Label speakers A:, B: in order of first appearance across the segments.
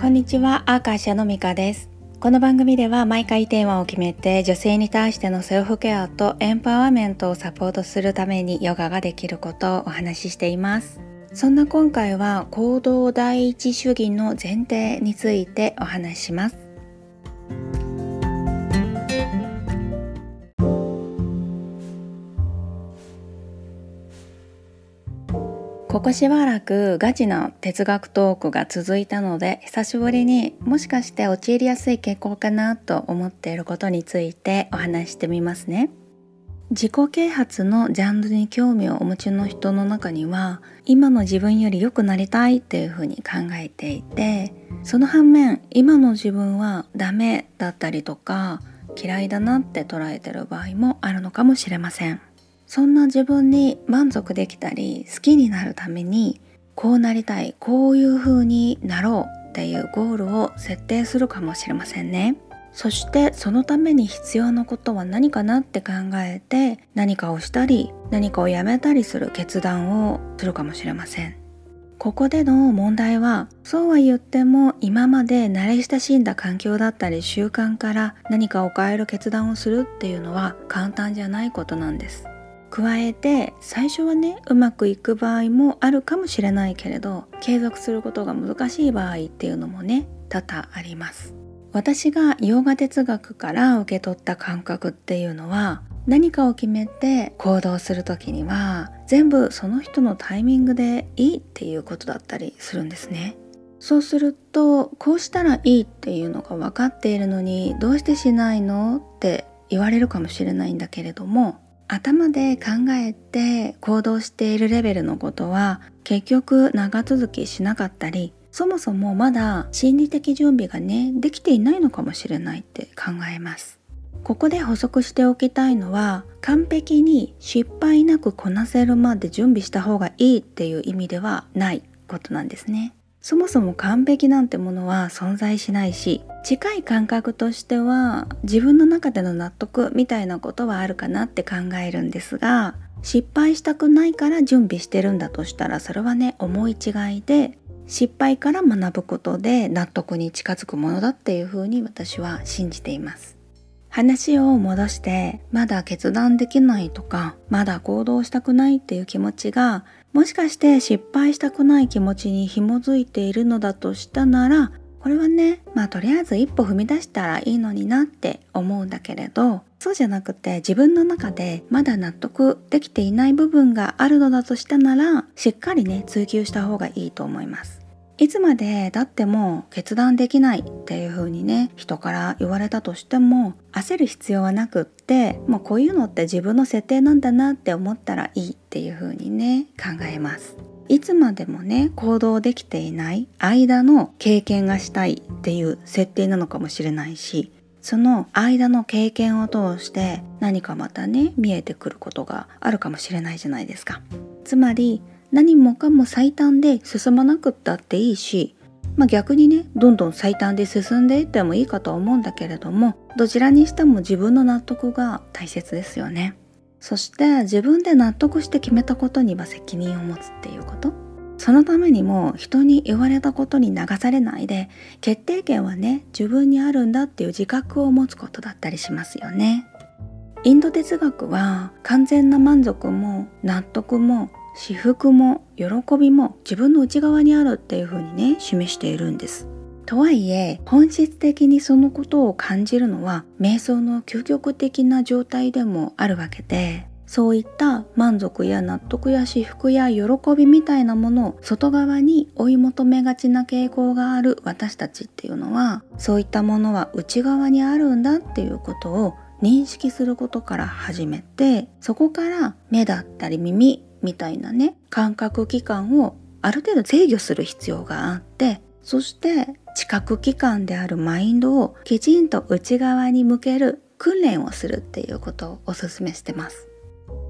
A: こんにちは、アーカーシャのミカです。この番組では毎回テーマを決めて女性に対してのセルフケアとエンパワーメントをサポートするためにヨガができることをお話ししています。そんな今回は行動第一主義の前提についてお話しします。ここしばらくガチな哲学トークが続いたので久しぶりにもしかして陥りやすい傾向かなと思っていることについてお話してみますね。自己啓発のジャンルに興味をお持ちの人の中には今の自分より良くなりたいっていうふうに考えていてその反面今の自分はダメだったりとか嫌いだなって捉えてる場合もあるのかもしれません。そんな自分に満足できたり好きになるためにこうなりたいこういう風になろうっていうゴールを設定するかもしれませんね。そしてそのために必要なことは何かなって考えて何かをしたり何かをやめたりする決断をするかもしれません。ここでの問題はそうは言っても今まで慣れ親しんだ環境だったり習慣から何かを変える決断をするっていうのは簡単じゃないことなんです。加えて最初はねうまくいく場合もあるかもしれないけれど継続することが難しい場合っていうのもね多々あります。私がヨガ哲学から受け取った感覚っていうのは何かを決めて行動する時には全部その人のタイミングでいいっていうことだったりするんですね。そうするとこうしたらいいっていうのが分かっているのにどうしてしないのって言われるかもしれないんだけれども頭で考えて行動しているレベルのことは結局長続きしなかったりそもそもまだ心理的準備がねできていないのかもしれないって考えます。ここで補足しておきたいのは完璧に失敗なくこなせるまで準備した方がいいっていう意味ではないことなんですね。そもそも完璧なんてものは存在しないし近い感覚としては自分の中での納得みたいなことはあるかなって考えるんですが失敗したくないから準備してるんだとしたらそれはね思い違いで失敗から学ぶことで納得に近づくものだっていうふうに私は信じています。話を戻してまだ決断できないとかまだ行動したくないっていう気持ちがもしかして失敗したくない気持ちに紐づいているのだとしたならこれはねまあとりあえず一歩踏み出したらいいのになって思うんだけれどそうじゃなくて自分の中でまだ納得できていない部分があるのだとしたならしっかりね追求した方がいいと思います。いつまでだっても決断できないっていう風にね人から言われたとしても焦る必要はなくってもうこういうのって自分の設定なんだなって思ったらいいっていう風にね考えます。いつまでもね行動できていない間の経験がしたいっていう設定なのかもしれないしその間の経験を通して何かまたね見えてくることがあるかもしれないじゃないですか。つまり何もかも最短で進まなくったっていいし、まあ、逆にねどんどん最短で進んでいってもいいかとは思うんだけれどもどちらにしても自分の納得が大切ですよね。そして自分で納得して決めたことには責任を持つっていうこと。そのためにも人に言われたことに流されないで決定権はね自分にあるんだっていう自覚を持つことだったりしますよね。インド哲学は完全な満足も納得も私服も喜びも自分の内側にあるっていう風にね示しているんです。とはいえ本質的にそのことを感じるのは瞑想の究極的な状態でもあるわけでそういった満足や納得や至福や喜びみたいなものを外側に追い求めがちな傾向がある私たちっていうのはそういったものは内側にあるんだっていうことを認識することから始めてそこから目だったり耳みたいなね感覚器官をある程度制御する必要があってそして知覚器官であるマインドをきちんと内側に向ける訓練をするっていうことをおすすめしてます。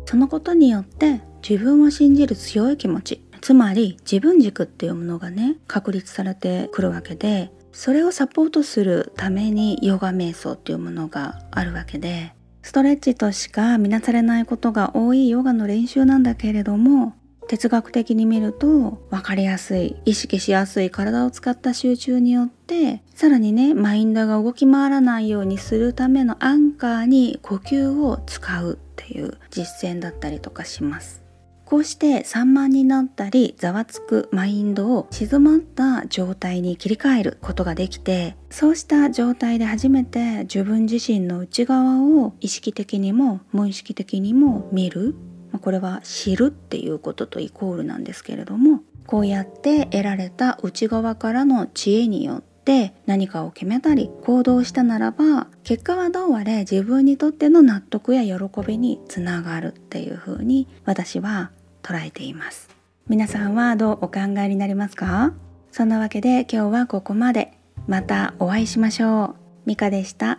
A: そのことによって自分を信じる強い気持ちつまり自分軸っていうものがね確立されてくるわけでそれをサポートするためにヨガ瞑想っていうものがあるわけでストレッチとしか見なされないことが多いヨガの練習なんだけれども哲学的に見ると分かりやすい意識しやすい体を使った集中によってさらにねマインドが動き回らないようにするためのアンカーに呼吸を使うっていう実践だったりとかします。こうして散漫になったりざわつくマインドを静まった状態に切り替えることができてそうした状態で初めて自分自身の内側を意識的にも無意識的にも見る。これは知るっていうこととイコールなんですけれどもこうやって得られた内側からの知恵によって何かを決めたり行動したならば結果はどうあれ自分にとっての納得や喜びにつながるっていうふうに私は捉えています。皆さんはどうお考えになりますか？そんなわけで今日はここまで。またお会いしましょう。ミカでした。